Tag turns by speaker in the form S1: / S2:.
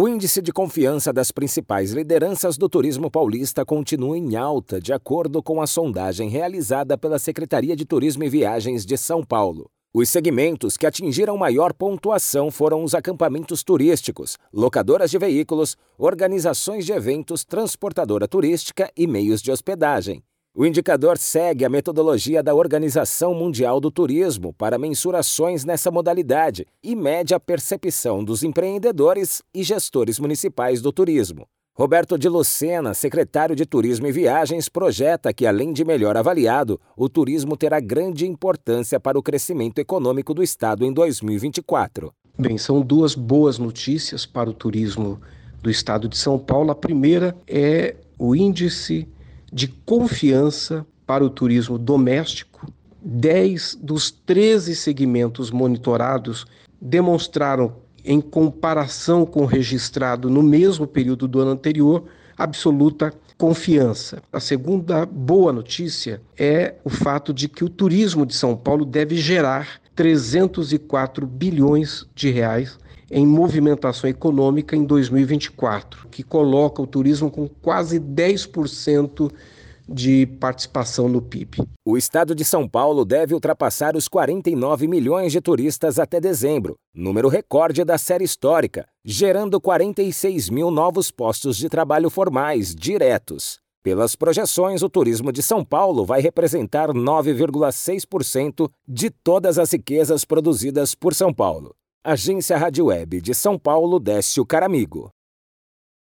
S1: O índice de confiança das principais lideranças do turismo paulista continua em alta, de acordo com a sondagem realizada pela Secretaria de Turismo e Viagens de São Paulo. Os segmentos que atingiram maior pontuação foram os acampamentos turísticos, locadoras de veículos, organizações de eventos, transportadora turística e meios de hospedagem. O indicador segue a metodologia da Organização Mundial do Turismo para mensurações nessa modalidade e mede a percepção dos empreendedores e gestores municipais do turismo. Roberto de Lucena, secretário de Turismo e Viagens, projeta que, além de melhor avaliado, o turismo terá grande importância para o crescimento econômico do Estado em 2024.
S2: Bem, são duas boas notícias para o turismo do Estado de São Paulo. A primeira é o índice de confiança para o turismo doméstico. 10 dos 13 segmentos monitorados demonstraram, em comparação com o registrado no mesmo período do ano anterior, absoluta confiança. A segunda boa notícia é o fato de que o turismo de São Paulo deve gerar 304 bilhões de reais em movimentação econômica em 2024, que coloca o turismo com quase 10% de participação no PIB.
S1: O estado de São Paulo deve ultrapassar os 49 milhões de turistas até dezembro, número recorde da série histórica, gerando 46 mil novos postos de trabalho formais diretos. Pelas projeções, o turismo de São Paulo vai representar 9,6% de todas as riquezas produzidas por São Paulo. Agência Rádio Web de São Paulo, Décio Caramigo.